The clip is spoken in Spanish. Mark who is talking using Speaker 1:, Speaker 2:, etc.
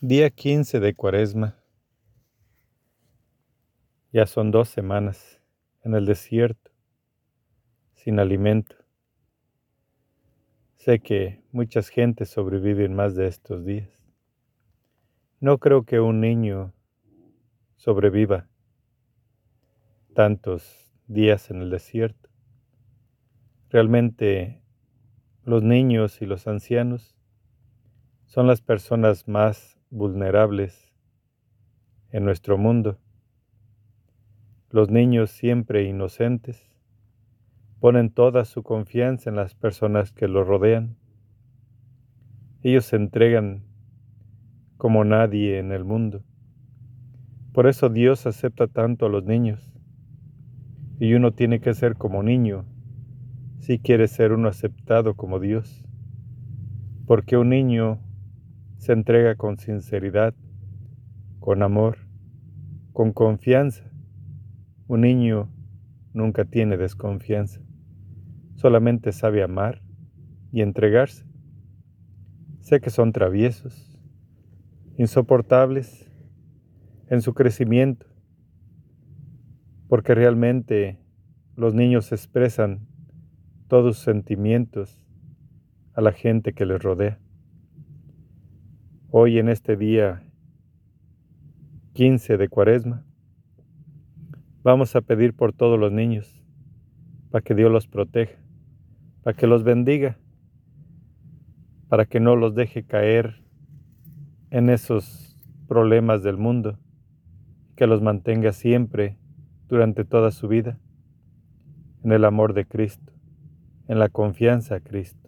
Speaker 1: Día 15 de Cuaresma. Ya son dos semanas en el desierto, sin alimento. Sé que muchas gentes sobreviven más de estos días. No creo que un niño sobreviva tantos días en el desierto. Realmente los niños y los ancianos son las personas más vulnerables en nuestro mundo. Los niños siempre inocentes ponen toda su confianza en las personas que los rodean. Ellos se entregan como nadie en el mundo. Por eso Dios acepta tanto a los niños. Y uno tiene que ser como niño si quiere ser uno aceptado como Dios. Porque un niño se entrega con sinceridad, con amor, con confianza. Un niño nunca tiene desconfianza, solamente sabe amar y entregarse. Sé que son traviesos, insoportables en su crecimiento, porque realmente los niños expresan todos sus sentimientos a la gente que les rodea. Hoy en este día 15 de Cuaresma, vamos a pedir por todos los niños, para que Dios los proteja, para que los bendiga, para que no los deje caer en esos problemas del mundo, que los mantenga siempre durante toda su vida en el amor de Cristo, en la confianza a Cristo.